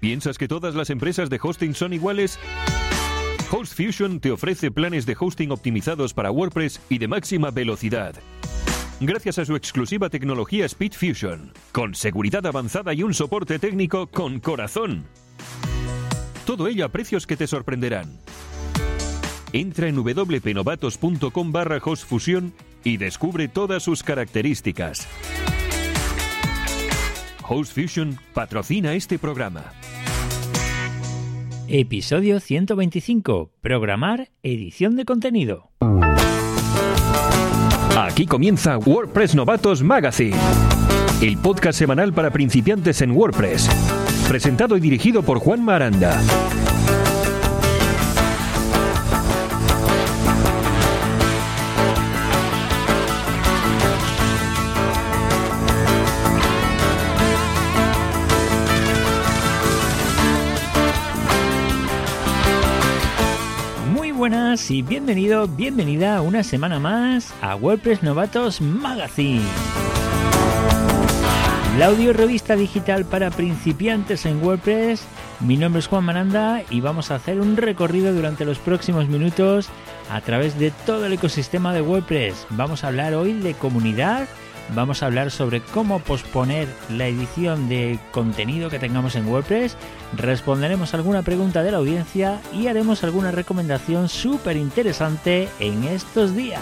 ¿Piensas que todas las empresas de hosting son iguales? HostFusion te ofrece planes de hosting optimizados para WordPress y de máxima velocidad. Gracias a su exclusiva tecnología SpeedFusion, con seguridad avanzada y un soporte técnico con corazón. Todo ello a precios que te sorprenderán. Entra en wpnovatos.com barra HostFusion y descubre todas sus características. HostFusion patrocina este programa. Episodio 125. Programar edición de contenido. Aquí comienza WordPress Novatos Magazine, el podcast semanal para principiantes en WordPress, presentado y dirigido por Juan Maranda. Buenas y bienvenido, bienvenida una semana más a WordPress Novatos Magazine. La audio revista digital para principiantes en WordPress. Mi nombre es Juan Mananda y vamos a hacer un recorrido durante los próximos minutos a través de todo el ecosistema de WordPress. Vamos a hablar hoy de comunidad, vamos a hablar sobre cómo posponer la edición de contenido que tengamos en WordPress, responderemos alguna pregunta de la audiencia y haremos alguna recomendación súper interesante en estos días.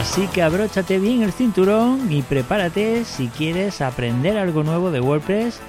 Así que abróchate bien el cinturón y prepárate si quieres aprender algo nuevo de WordPress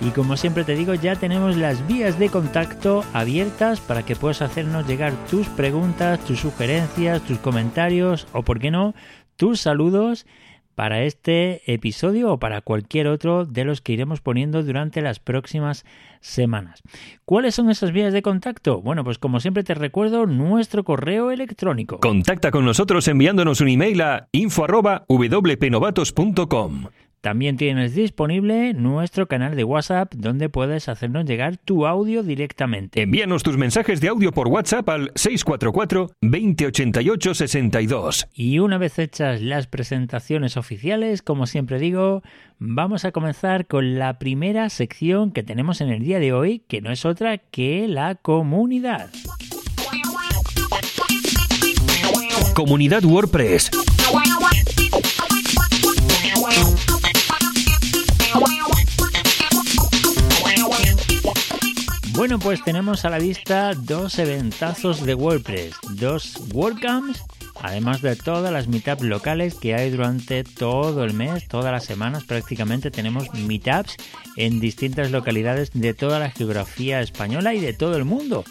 y como siempre te digo, ya tenemos las vías de contacto abiertas para que puedas hacernos llegar tus preguntas, tus sugerencias, tus comentarios o, por qué no, tus saludos para este episodio o para cualquier otro de los que iremos poniendo durante las próximas semanas. ¿Cuáles son esas vías de contacto? Bueno, pues como siempre te recuerdo nuestro correo electrónico. Contacta con nosotros enviándonos un email a info@wpnovatos.com. También tienes disponible nuestro canal de WhatsApp donde puedes hacernos llegar tu audio directamente. Envíanos tus mensajes de audio por WhatsApp al 644 2088 62. Y una vez hechas las presentaciones oficiales, como siempre digo, vamos a comenzar con la primera sección que tenemos en el día de hoy, que no es otra que la comunidad. Comunidad WordPress. Bueno, pues tenemos a la vista dos eventazos de WordPress, dos WordCamps, además de todas las meetups locales que hay durante todo el mes, todas las semanas prácticamente tenemos meetups en distintas localidades de toda la geografía española y de todo el mundo.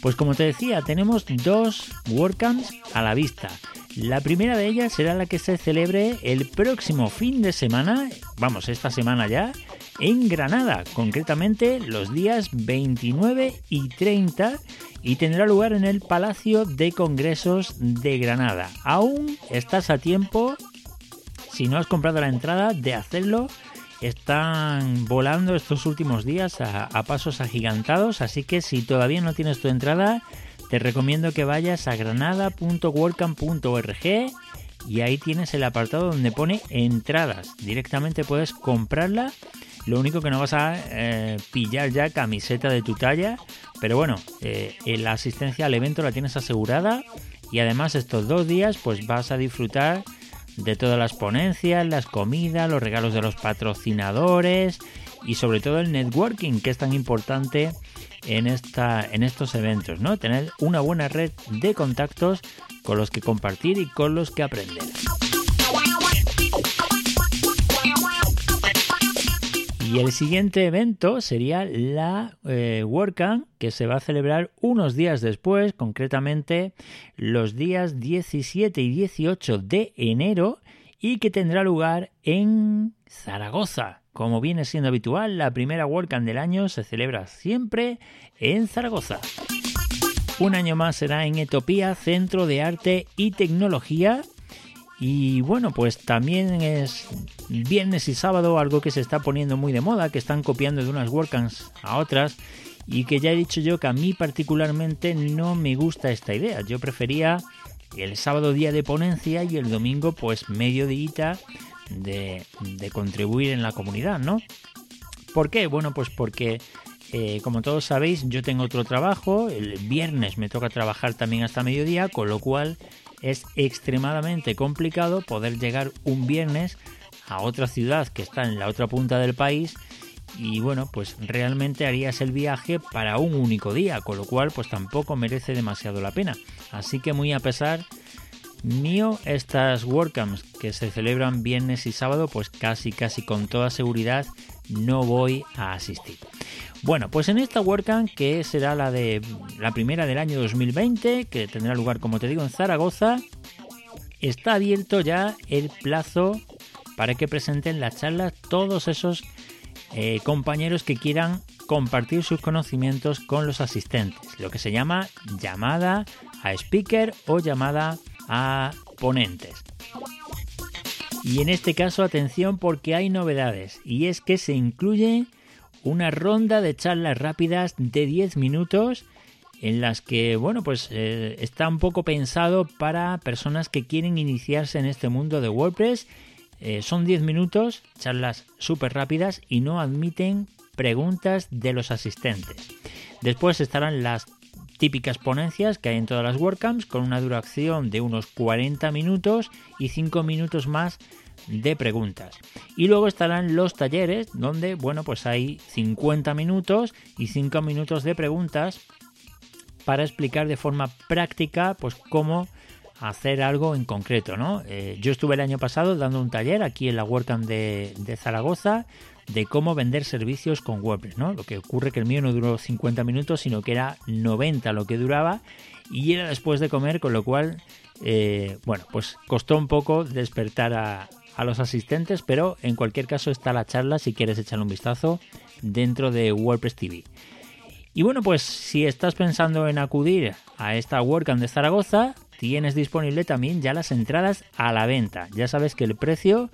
Pues como te decía, tenemos dos WordCamps a la vista. La primera de ellas será la que se celebre el próximo fin de semana, vamos, esta semana ya, en Granada, concretamente los días 29 y 30 y tendrá lugar en el Palacio de Congresos de Granada. Aún estás a tiempo, si no has comprado la entrada, de hacerlo. Están volando estos últimos días a, pasos agigantados, así que si todavía no tienes tu entrada, te recomiendo que vayas a granada.workcamp.org y ahí tienes el apartado donde pone entradas. Directamente puedes comprarla lo único que no vas a eh, pillar ya camiseta de tu talla, pero bueno, eh, la asistencia al evento la tienes asegurada y además estos dos días pues vas a disfrutar de todas las ponencias, las comidas, los regalos de los patrocinadores y sobre todo el networking que es tan importante en, esta, en estos eventos, ¿no? Tener una buena red de contactos con los que compartir y con los que aprender. Y el siguiente evento sería la eh, WordCamp, que se va a celebrar unos días después, concretamente los días 17 y 18 de enero, y que tendrá lugar en Zaragoza. Como viene siendo habitual, la primera WordCamp del año se celebra siempre en Zaragoza. Un año más será en Etopía, Centro de Arte y Tecnología, y bueno, pues también es viernes y sábado algo que se está poniendo muy de moda, que están copiando de unas WordCamps a otras y que ya he dicho yo que a mí particularmente no me gusta esta idea. Yo prefería el sábado día de ponencia y el domingo pues medio día de, de contribuir en la comunidad, ¿no? ¿Por qué? Bueno, pues porque eh, como todos sabéis, yo tengo otro trabajo, el viernes me toca trabajar también hasta mediodía, con lo cual es extremadamente complicado poder llegar un viernes a otra ciudad que está en la otra punta del país y bueno, pues realmente harías el viaje para un único día, con lo cual pues tampoco merece demasiado la pena. Así que muy a pesar mío, estas WordCamps que se celebran viernes y sábado, pues casi casi con toda seguridad no voy a asistir. Bueno, pues en esta WordCamp, que será la de la primera del año 2020, que tendrá lugar, como te digo, en Zaragoza, está abierto ya el plazo para que presenten las charlas todos esos eh, compañeros que quieran compartir sus conocimientos con los asistentes, lo que se llama llamada a speaker o llamada a ponentes. Y en este caso atención porque hay novedades y es que se incluye una ronda de charlas rápidas de 10 minutos en las que, bueno, pues eh, está un poco pensado para personas que quieren iniciarse en este mundo de WordPress. Eh, son 10 minutos, charlas súper rápidas y no admiten preguntas de los asistentes. Después estarán las típicas ponencias que hay en todas las WordCamps con una duración de unos 40 minutos y 5 minutos más de preguntas. Y luego estarán los talleres donde, bueno, pues hay 50 minutos y 5 minutos de preguntas para explicar de forma práctica pues cómo hacer algo en concreto, ¿no? Eh, yo estuve el año pasado dando un taller aquí en la WordCamp de, de Zaragoza de cómo vender servicios con WordPress, ¿no? Lo que ocurre que el mío no duró 50 minutos, sino que era 90 lo que duraba y era después de comer, con lo cual, eh, bueno, pues costó un poco despertar a, a los asistentes, pero en cualquier caso está la charla si quieres echarle un vistazo dentro de WordPress TV. Y bueno, pues si estás pensando en acudir a esta WordCamp de Zaragoza, tienes disponible también ya las entradas a la venta. Ya sabes que el precio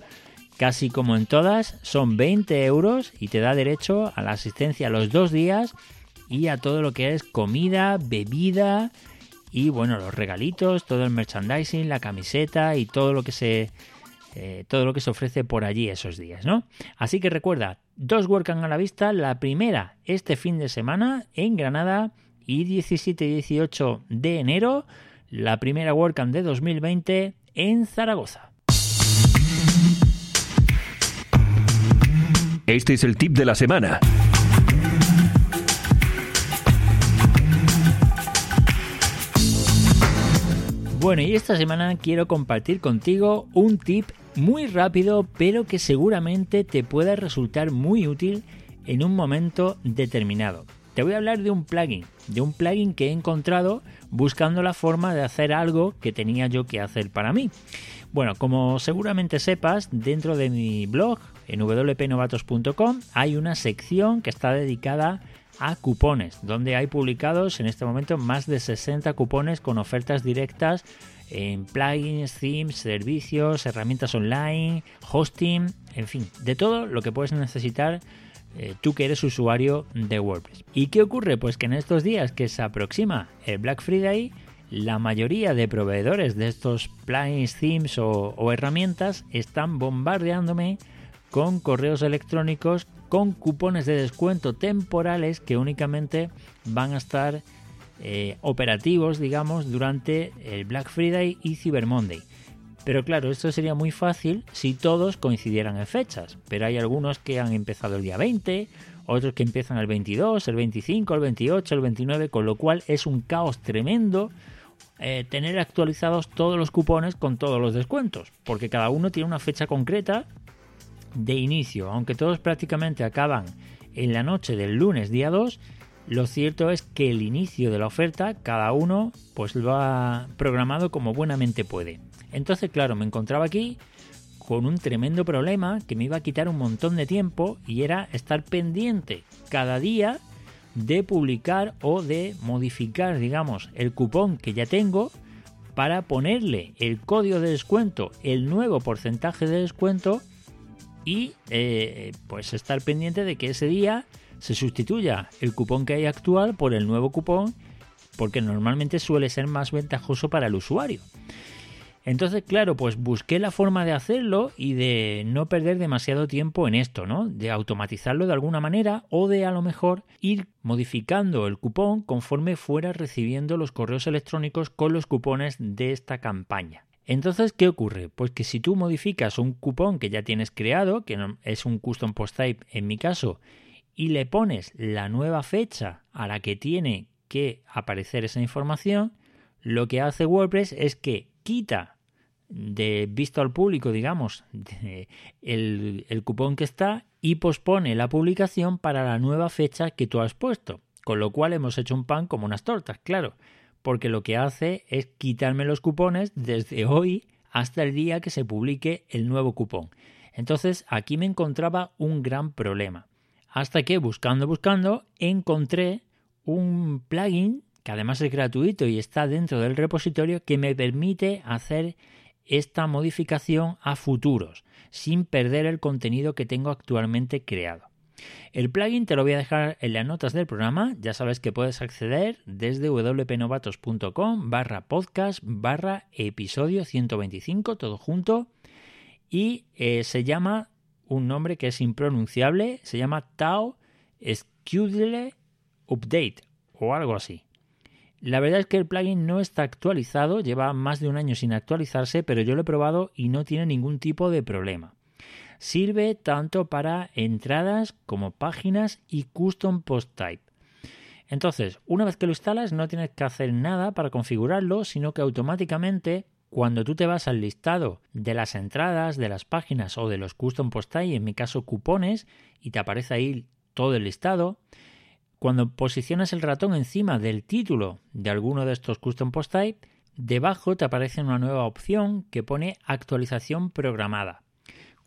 Casi como en todas, son 20 euros y te da derecho a la asistencia los dos días y a todo lo que es comida, bebida y bueno, los regalitos, todo el merchandising, la camiseta y todo lo que se eh, todo lo que se ofrece por allí esos días, ¿no? Así que recuerda, dos WordCamp a la vista, la primera este fin de semana en Granada y 17 y 18 de enero, la primera WordCamp de 2020 en Zaragoza. Este es el tip de la semana. Bueno, y esta semana quiero compartir contigo un tip muy rápido, pero que seguramente te pueda resultar muy útil en un momento determinado. Te voy a hablar de un plugin, de un plugin que he encontrado buscando la forma de hacer algo que tenía yo que hacer para mí. Bueno, como seguramente sepas, dentro de mi blog en wpnovatos.com hay una sección que está dedicada a cupones, donde hay publicados en este momento más de 60 cupones con ofertas directas en plugins, themes, servicios, herramientas online, hosting, en fin, de todo lo que puedes necesitar eh, tú que eres usuario de WordPress. ¿Y qué ocurre? Pues que en estos días que se aproxima el Black Friday, la mayoría de proveedores de estos plugins, themes o herramientas están bombardeándome con correos electrónicos con cupones de descuento temporales que únicamente van a estar eh, operativos, digamos, durante el Black Friday y Cyber Monday. Pero claro, esto sería muy fácil si todos coincidieran en fechas. Pero hay algunos que han empezado el día 20, otros que empiezan el 22, el 25, el 28, el 29, con lo cual es un caos tremendo eh, tener actualizados todos los cupones con todos los descuentos, porque cada uno tiene una fecha concreta de inicio, aunque todos prácticamente acaban en la noche del lunes día 2, lo cierto es que el inicio de la oferta cada uno pues lo ha programado como buenamente puede. Entonces, claro, me encontraba aquí con un tremendo problema que me iba a quitar un montón de tiempo y era estar pendiente cada día de publicar o de modificar, digamos, el cupón que ya tengo para ponerle el código de descuento, el nuevo porcentaje de descuento y eh, pues estar pendiente de que ese día se sustituya el cupón que hay actual por el nuevo cupón porque normalmente suele ser más ventajoso para el usuario. Entonces, claro, pues busqué la forma de hacerlo y de no perder demasiado tiempo en esto, ¿no? De automatizarlo de alguna manera o de a lo mejor ir modificando el cupón conforme fuera recibiendo los correos electrónicos con los cupones de esta campaña. Entonces, ¿qué ocurre? Pues que si tú modificas un cupón que ya tienes creado, que es un custom post type en mi caso, y le pones la nueva fecha a la que tiene que aparecer esa información, lo que hace WordPress es que quita de visto al público, digamos, el, el cupón que está y pospone la publicación para la nueva fecha que tú has puesto. Con lo cual hemos hecho un pan como unas tortas, claro, porque lo que hace es quitarme los cupones desde hoy hasta el día que se publique el nuevo cupón. Entonces aquí me encontraba un gran problema. Hasta que buscando, buscando, encontré un plugin que además es gratuito y está dentro del repositorio, que me permite hacer esta modificación a futuros, sin perder el contenido que tengo actualmente creado. El plugin te lo voy a dejar en las notas del programa, ya sabes que puedes acceder desde wpnovatos.com barra podcast barra episodio 125, todo junto, y eh, se llama un nombre que es impronunciable, se llama Tau Scudle Update o algo así. La verdad es que el plugin no está actualizado, lleva más de un año sin actualizarse, pero yo lo he probado y no tiene ningún tipo de problema. Sirve tanto para entradas como páginas y custom post type. Entonces, una vez que lo instalas, no tienes que hacer nada para configurarlo, sino que automáticamente, cuando tú te vas al listado de las entradas, de las páginas o de los custom post type, en mi caso cupones, y te aparece ahí todo el listado, cuando posicionas el ratón encima del título de alguno de estos custom post type, debajo te aparece una nueva opción que pone actualización programada.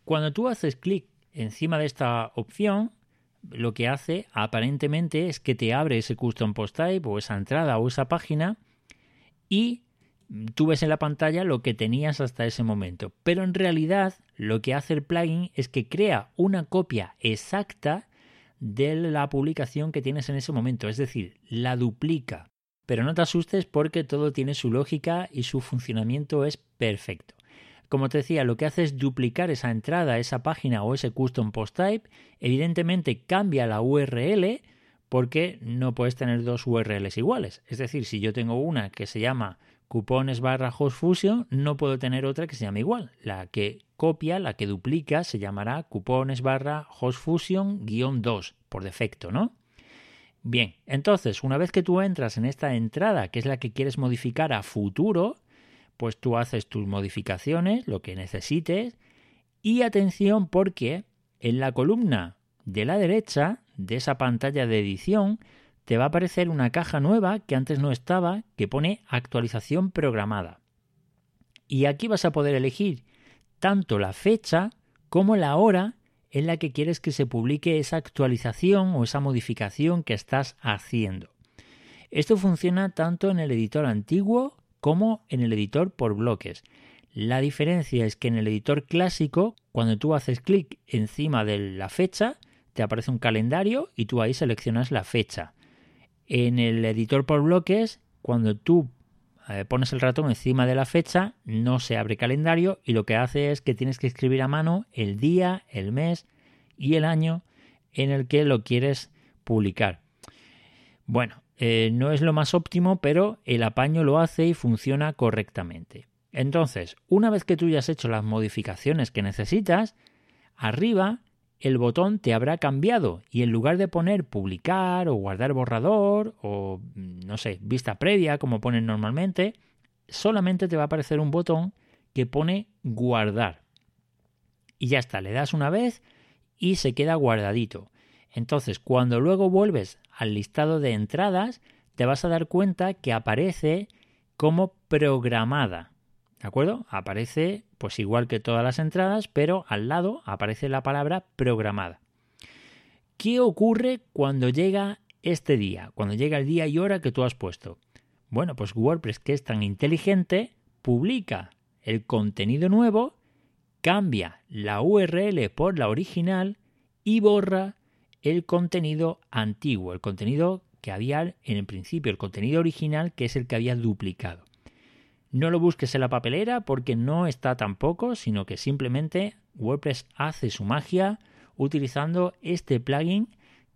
Cuando tú haces clic encima de esta opción, lo que hace aparentemente es que te abre ese custom post type o esa entrada o esa página y tú ves en la pantalla lo que tenías hasta ese momento. Pero en realidad lo que hace el plugin es que crea una copia exacta de la publicación que tienes en ese momento, es decir, la duplica. Pero no te asustes porque todo tiene su lógica y su funcionamiento es perfecto. Como te decía, lo que hace es duplicar esa entrada, esa página o ese custom post type. Evidentemente cambia la URL porque no puedes tener dos URLs iguales. Es decir, si yo tengo una que se llama cupones barra HostFusion, no puedo tener otra que se llame igual. La que copia, la que duplica, se llamará cupones barra HostFusion guion 2, por defecto, ¿no? Bien, entonces, una vez que tú entras en esta entrada, que es la que quieres modificar a futuro, pues tú haces tus modificaciones, lo que necesites, y atención porque en la columna de la derecha de esa pantalla de edición te va a aparecer una caja nueva que antes no estaba, que pone actualización programada. Y aquí vas a poder elegir tanto la fecha como la hora en la que quieres que se publique esa actualización o esa modificación que estás haciendo. Esto funciona tanto en el editor antiguo como en el editor por bloques. La diferencia es que en el editor clásico, cuando tú haces clic encima de la fecha, te aparece un calendario y tú ahí seleccionas la fecha. En el editor por bloques, cuando tú eh, pones el ratón encima de la fecha, no se abre calendario y lo que hace es que tienes que escribir a mano el día, el mes y el año en el que lo quieres publicar. Bueno, eh, no es lo más óptimo, pero el apaño lo hace y funciona correctamente. Entonces, una vez que tú ya has hecho las modificaciones que necesitas, arriba el botón te habrá cambiado y en lugar de poner publicar o guardar borrador o mm, no sé, vista previa como ponen normalmente, solamente te va a aparecer un botón que pone guardar. y ya está, le das una vez y se queda guardadito. Entonces, cuando luego vuelves al listado de entradas, te vas a dar cuenta que aparece como programada. ¿De acuerdo? Aparece pues igual que todas las entradas, pero al lado aparece la palabra programada. ¿Qué ocurre cuando llega este día, cuando llega el día y hora que tú has puesto? Bueno, pues WordPress, que es tan inteligente, publica el contenido nuevo, cambia la URL por la original y borra el contenido antiguo, el contenido que había en el principio, el contenido original que es el que había duplicado. No lo busques en la papelera porque no está tampoco, sino que simplemente WordPress hace su magia utilizando este plugin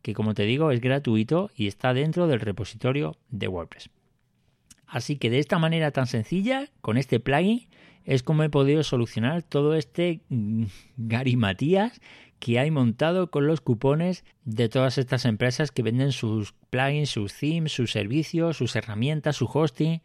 que como te digo es gratuito y está dentro del repositorio de WordPress. Así que de esta manera tan sencilla, con este plugin, es como he podido solucionar todo este garimatías que hay montado con los cupones de todas estas empresas que venden sus plugins, sus themes, sus servicios, sus herramientas, su hosting.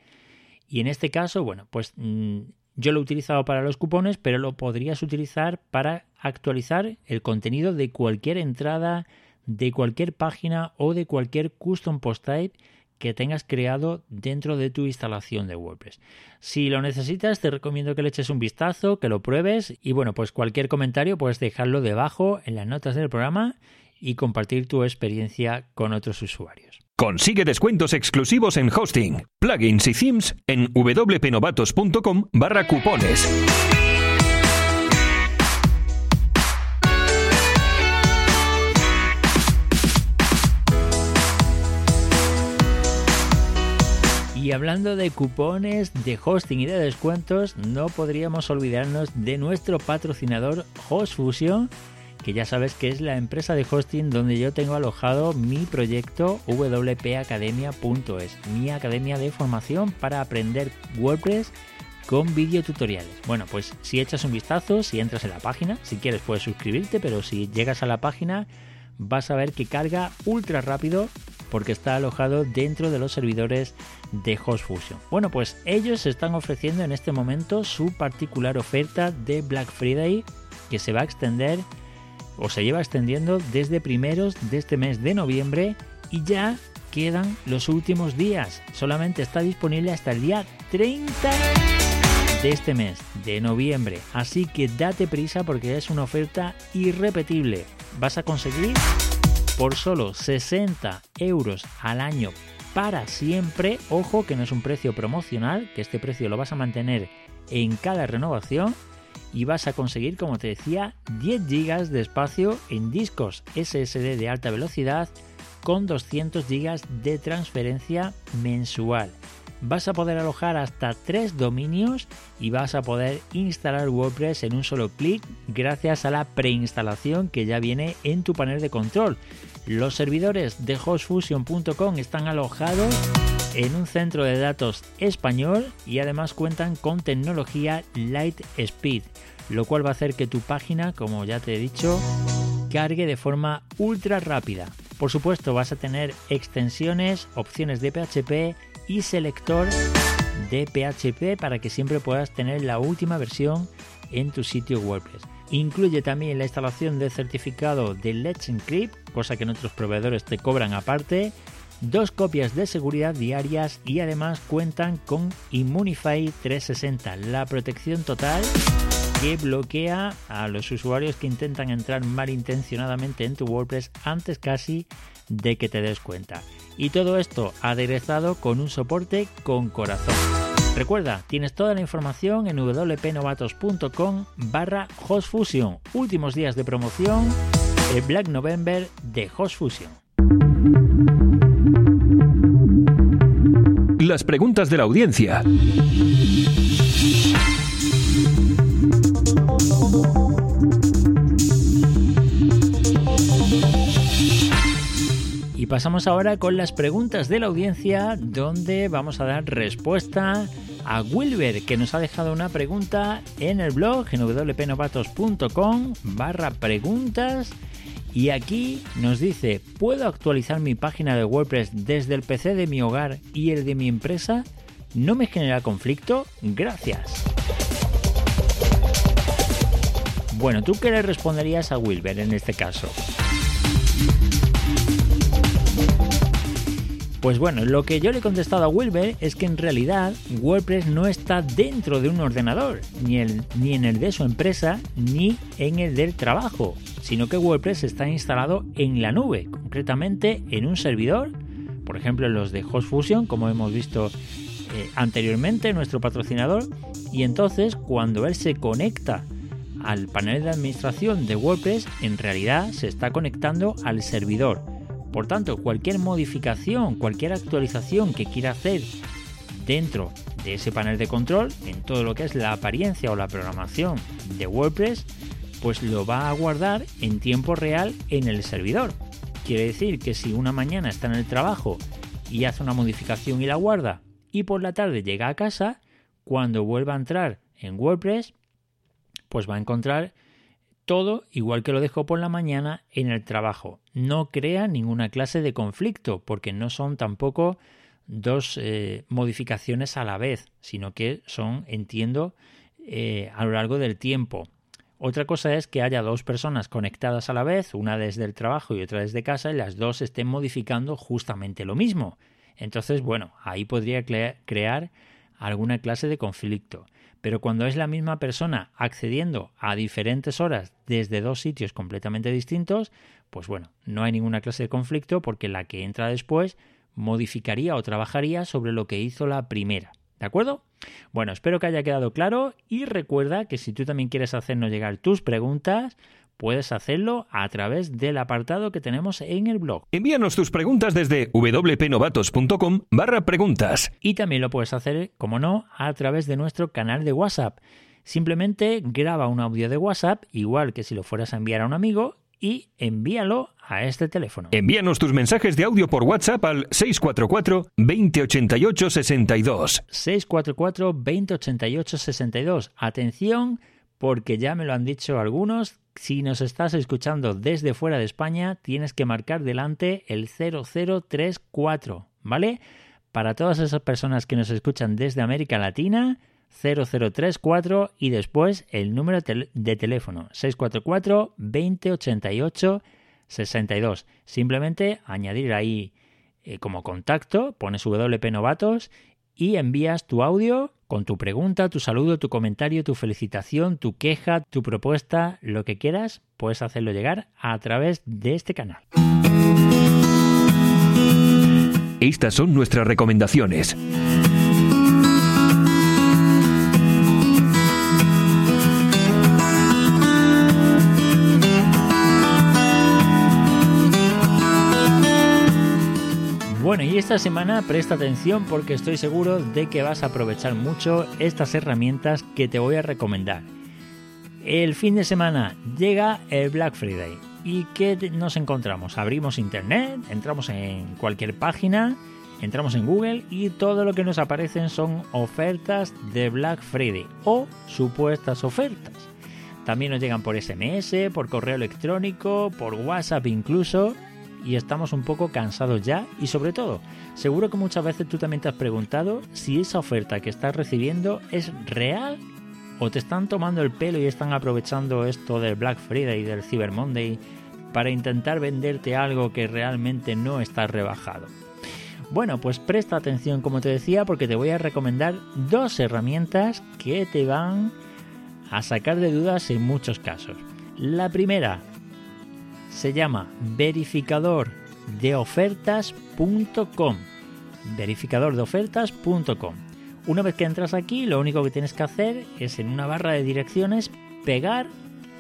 Y en este caso, bueno, pues mm, yo lo he utilizado para los cupones, pero lo podrías utilizar para actualizar el contenido de cualquier entrada, de cualquier página o de cualquier custom post type que tengas creado dentro de tu instalación de WordPress. Si lo necesitas, te recomiendo que le eches un vistazo, que lo pruebes y bueno, pues cualquier comentario puedes dejarlo debajo en las notas del programa y compartir tu experiencia con otros usuarios. Consigue descuentos exclusivos en hosting, plugins y themes en wpnovatos.com barra cupones. Y hablando de cupones, de hosting y de descuentos, no podríamos olvidarnos de nuestro patrocinador HostFusion, que ya sabes que es la empresa de hosting donde yo tengo alojado mi proyecto wpacademia.es, mi academia de formación para aprender WordPress con videotutoriales. Bueno, pues si echas un vistazo, si entras en la página, si quieres puedes suscribirte, pero si llegas a la página vas a ver que carga ultra rápido porque está alojado dentro de los servidores de HostFusion. Bueno, pues ellos están ofreciendo en este momento su particular oferta de Black Friday que se va a extender o se lleva extendiendo desde primeros de este mes de noviembre y ya quedan los últimos días. Solamente está disponible hasta el día 30 de este mes de noviembre. Así que date prisa porque es una oferta irrepetible. Vas a conseguir por solo 60 euros al año para siempre. Ojo que no es un precio promocional, que este precio lo vas a mantener en cada renovación y vas a conseguir, como te decía, 10 GB de espacio en discos SSD de alta velocidad con 200 GB de transferencia mensual vas a poder alojar hasta tres dominios y vas a poder instalar WordPress en un solo clic gracias a la preinstalación que ya viene en tu panel de control. Los servidores de hostfusion.com están alojados en un centro de datos español y además cuentan con tecnología Lightspeed, lo cual va a hacer que tu página, como ya te he dicho, cargue de forma ultra rápida. Por supuesto, vas a tener extensiones, opciones de PHP y selector de PHP para que siempre puedas tener la última versión en tu sitio WordPress. Incluye también la instalación de certificado de Let's Encrypt, cosa que en otros proveedores te cobran aparte, dos copias de seguridad diarias y además cuentan con Immunify 360, la protección total que bloquea a los usuarios que intentan entrar malintencionadamente en tu WordPress antes casi de que te des cuenta. Y todo esto aderezado con un soporte con corazón. Recuerda, tienes toda la información en wpnovatos.com barra HostFusion. Últimos días de promoción, el Black November de HostFusion. Las preguntas de la audiencia. Y pasamos ahora con las preguntas de la audiencia, donde vamos a dar respuesta a Wilber, que nos ha dejado una pregunta en el blog en wpnovatos.com barra preguntas. Y aquí nos dice, ¿puedo actualizar mi página de WordPress desde el PC de mi hogar y el de mi empresa? ¿No me genera conflicto? Gracias. Bueno, ¿tú qué le responderías a Wilber en este caso? Pues bueno, lo que yo le he contestado a Wilber es que en realidad WordPress no está dentro de un ordenador, ni, en el de su empresa, ni en el del trabajo, sino que WordPress está instalado en la nube, concretamente en un servidor, por ejemplo los de HostFusion, como hemos visto eh, anteriormente, nuestro patrocinador, y entonces cuando él se conecta al panel de administración de WordPress, en realidad se está conectando al servidor por tanto, cualquier modificación, cualquier actualización que quiera hacer dentro de ese panel de control, en todo lo que es la apariencia o la programación de WordPress, pues lo va a guardar en tiempo real en el servidor. Quiere decir que si una mañana está en el trabajo y hace una modificación y la guarda, y por la tarde llega a casa, cuando vuelva a entrar en WordPress, pues va a encontrar todo igual que lo dejó por la mañana en el trabajo. No crea ninguna clase de conflicto, porque no son tampoco dos eh, modificaciones a la vez, sino que son, entiendo, eh, a lo largo del tiempo. Otra cosa es que haya dos personas conectadas a la vez, una desde el trabajo y otra desde casa, y las dos estén modificando justamente lo mismo. Entonces, bueno, ahí podría crear alguna clase de conflicto. Pero cuando es la misma persona accediendo a diferentes horas desde dos sitios completamente distintos, pues bueno, no hay ninguna clase de conflicto porque la que entra después modificaría o trabajaría sobre lo que hizo la primera. ¿De acuerdo? Bueno, espero que haya quedado claro y recuerda que si tú también quieres hacernos llegar tus preguntas, puedes hacerlo a través del apartado que tenemos en el blog. Envíanos tus preguntas desde wpnovatos.com barra preguntas. Y también lo puedes hacer, como no, a través de nuestro canal de WhatsApp. Simplemente graba un audio de WhatsApp, igual que si lo fueras a enviar a un amigo, y envíalo a este teléfono. Envíanos tus mensajes de audio por WhatsApp al 644 2088 62. 644 2088 62. Atención, porque ya me lo han dicho algunos si nos estás escuchando desde fuera de España, tienes que marcar delante el 0034, ¿vale? Para todas esas personas que nos escuchan desde América Latina, 0034 y después el número de teléfono 644 2088 62. Simplemente añadir ahí eh, como contacto, pones WP Novatos y envías tu audio con tu pregunta, tu saludo, tu comentario, tu felicitación, tu queja, tu propuesta, lo que quieras, puedes hacerlo llegar a través de este canal. Estas son nuestras recomendaciones. Y esta semana presta atención porque estoy seguro de que vas a aprovechar mucho estas herramientas que te voy a recomendar. El fin de semana llega el Black Friday. ¿Y qué nos encontramos? Abrimos internet, entramos en cualquier página, entramos en Google y todo lo que nos aparecen son ofertas de Black Friday o supuestas ofertas. También nos llegan por SMS, por correo electrónico, por WhatsApp incluso y estamos un poco cansados ya y sobre todo, seguro que muchas veces tú también te has preguntado si esa oferta que estás recibiendo es real o te están tomando el pelo y están aprovechando esto del Black Friday y del Cyber Monday para intentar venderte algo que realmente no está rebajado. Bueno, pues presta atención como te decía porque te voy a recomendar dos herramientas que te van a sacar de dudas en muchos casos. La primera, se llama verificador de ofertas.com. Verificador de ofertas.com. Una vez que entras aquí, lo único que tienes que hacer es en una barra de direcciones pegar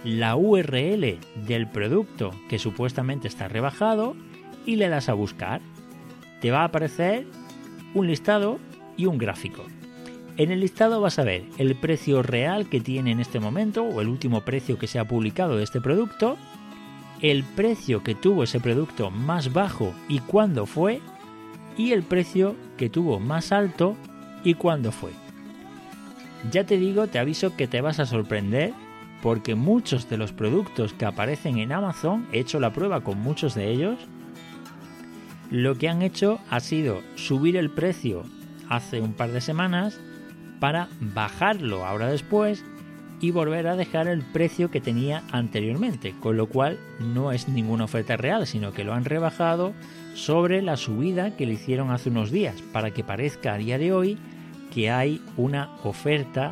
la URL del producto que supuestamente está rebajado y le das a buscar. Te va a aparecer un listado y un gráfico. En el listado vas a ver el precio real que tiene en este momento o el último precio que se ha publicado de este producto el precio que tuvo ese producto más bajo y cuándo fue, y el precio que tuvo más alto y cuándo fue. Ya te digo, te aviso que te vas a sorprender porque muchos de los productos que aparecen en Amazon, he hecho la prueba con muchos de ellos, lo que han hecho ha sido subir el precio hace un par de semanas para bajarlo ahora después y volver a dejar el precio que tenía anteriormente, con lo cual no es ninguna oferta real, sino que lo han rebajado sobre la subida que le hicieron hace unos días, para que parezca a día de hoy que hay una oferta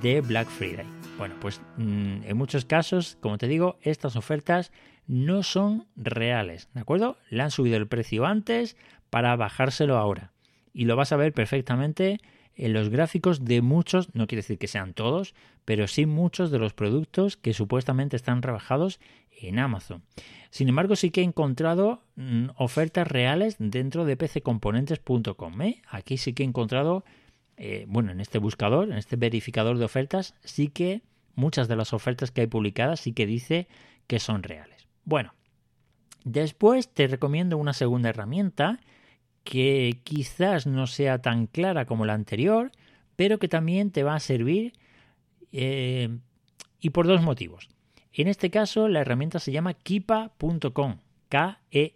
de Black Friday. Bueno, pues mm, en muchos casos, como te digo, estas ofertas no son reales, ¿de acuerdo? Le han subido el precio antes para bajárselo ahora. Y lo vas a ver perfectamente en los gráficos de muchos, no quiere decir que sean todos, pero sí muchos de los productos que supuestamente están rebajados en Amazon. Sin embargo, sí que he encontrado mm, ofertas reales dentro de pccomponentes.com. ¿eh? Aquí sí que he encontrado eh, bueno, en este buscador, en este verificador de ofertas, sí que muchas de las ofertas que hay publicadas sí que dice que son reales. Bueno, después te recomiendo una segunda herramienta que quizás no sea tan clara como la anterior, pero que también te va a servir eh, y por dos motivos. En este caso, la herramienta se llama kipa.com, K-E-E-P-A.com.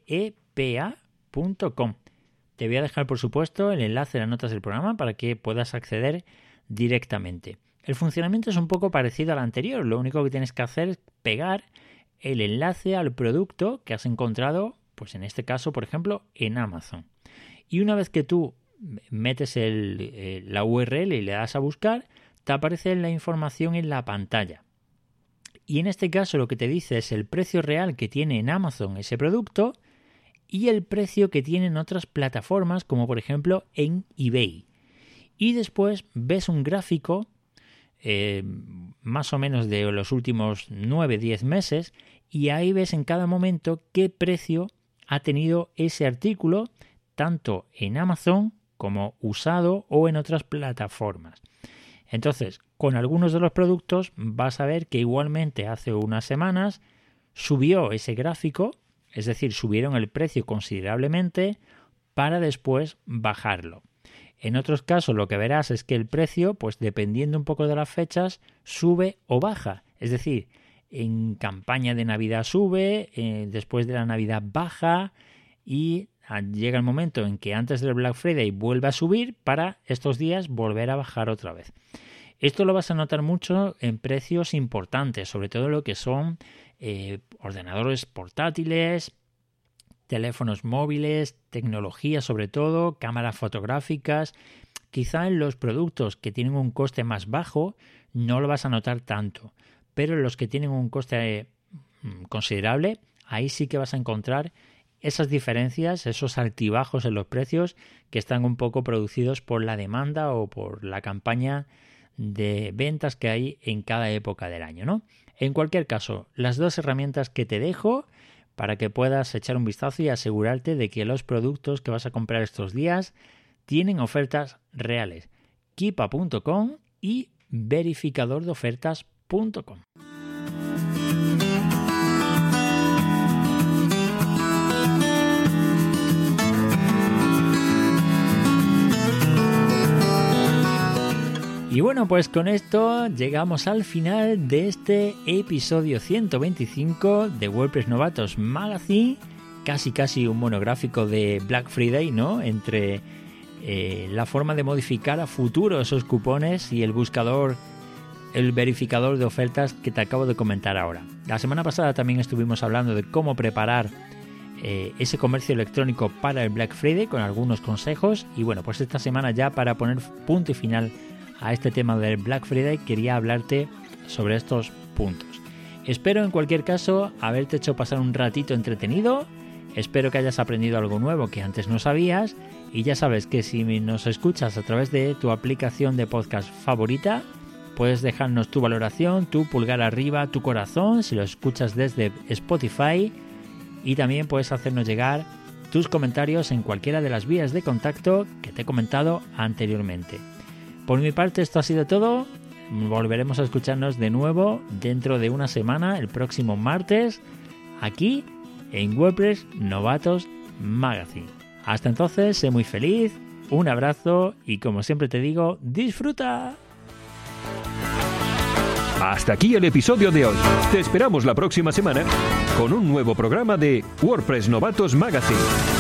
Te voy a dejar, por supuesto, el enlace en las notas del programa para que puedas acceder directamente. El funcionamiento es un poco parecido al anterior. Lo único que tienes que hacer es pegar el enlace al producto que has encontrado, pues en este caso, por ejemplo, en Amazon. Y una vez que tú metes el, la URL y le das a buscar, te aparece la información en la pantalla. Y en este caso lo que te dice es el precio real que tiene en Amazon ese producto y el precio que tienen otras plataformas como por ejemplo en eBay. Y después ves un gráfico eh, más o menos de los últimos 9-10 meses y ahí ves en cada momento qué precio ha tenido ese artículo tanto en Amazon como usado o en otras plataformas. Entonces, con algunos de los productos vas a ver que igualmente hace unas semanas subió ese gráfico es decir, subieron el precio considerablemente para después bajarlo. En otros casos lo que verás es que el precio, pues dependiendo un poco de las fechas, sube o baja. Es decir, en campaña de Navidad sube, eh, después de la Navidad baja y llega el momento en que antes del Black Friday vuelve a subir para estos días volver a bajar otra vez. Esto lo vas a notar mucho en precios importantes, sobre todo lo que son eh, ordenadores portátiles, teléfonos móviles, tecnología sobre todo, cámaras fotográficas. Quizá en los productos que tienen un coste más bajo no lo vas a notar tanto, pero en los que tienen un coste mm, considerable, ahí sí que vas a encontrar esas diferencias, esos altibajos en los precios que están un poco producidos por la demanda o por la campaña de ventas que hay en cada época del año, ¿no? En cualquier caso, las dos herramientas que te dejo para que puedas echar un vistazo y asegurarte de que los productos que vas a comprar estos días tienen ofertas reales. Kipa.com y verificadordeofertas.com. Y bueno, pues con esto llegamos al final de este episodio 125 de WordPress Novatos Magazine, casi casi un monográfico de Black Friday, ¿no? Entre eh, la forma de modificar a futuro esos cupones y el buscador, el verificador de ofertas que te acabo de comentar ahora. La semana pasada también estuvimos hablando de cómo preparar eh, ese comercio electrónico para el Black Friday con algunos consejos y bueno, pues esta semana ya para poner punto y final a este tema del Black Friday quería hablarte sobre estos puntos. Espero en cualquier caso haberte hecho pasar un ratito entretenido, espero que hayas aprendido algo nuevo que antes no sabías y ya sabes que si nos escuchas a través de tu aplicación de podcast favorita, puedes dejarnos tu valoración, tu pulgar arriba, tu corazón si lo escuchas desde Spotify y también puedes hacernos llegar tus comentarios en cualquiera de las vías de contacto que te he comentado anteriormente. Por mi parte esto ha sido todo. Volveremos a escucharnos de nuevo dentro de una semana, el próximo martes, aquí en WordPress Novatos Magazine. Hasta entonces, sé muy feliz, un abrazo y como siempre te digo, disfruta. Hasta aquí el episodio de hoy. Te esperamos la próxima semana con un nuevo programa de WordPress Novatos Magazine.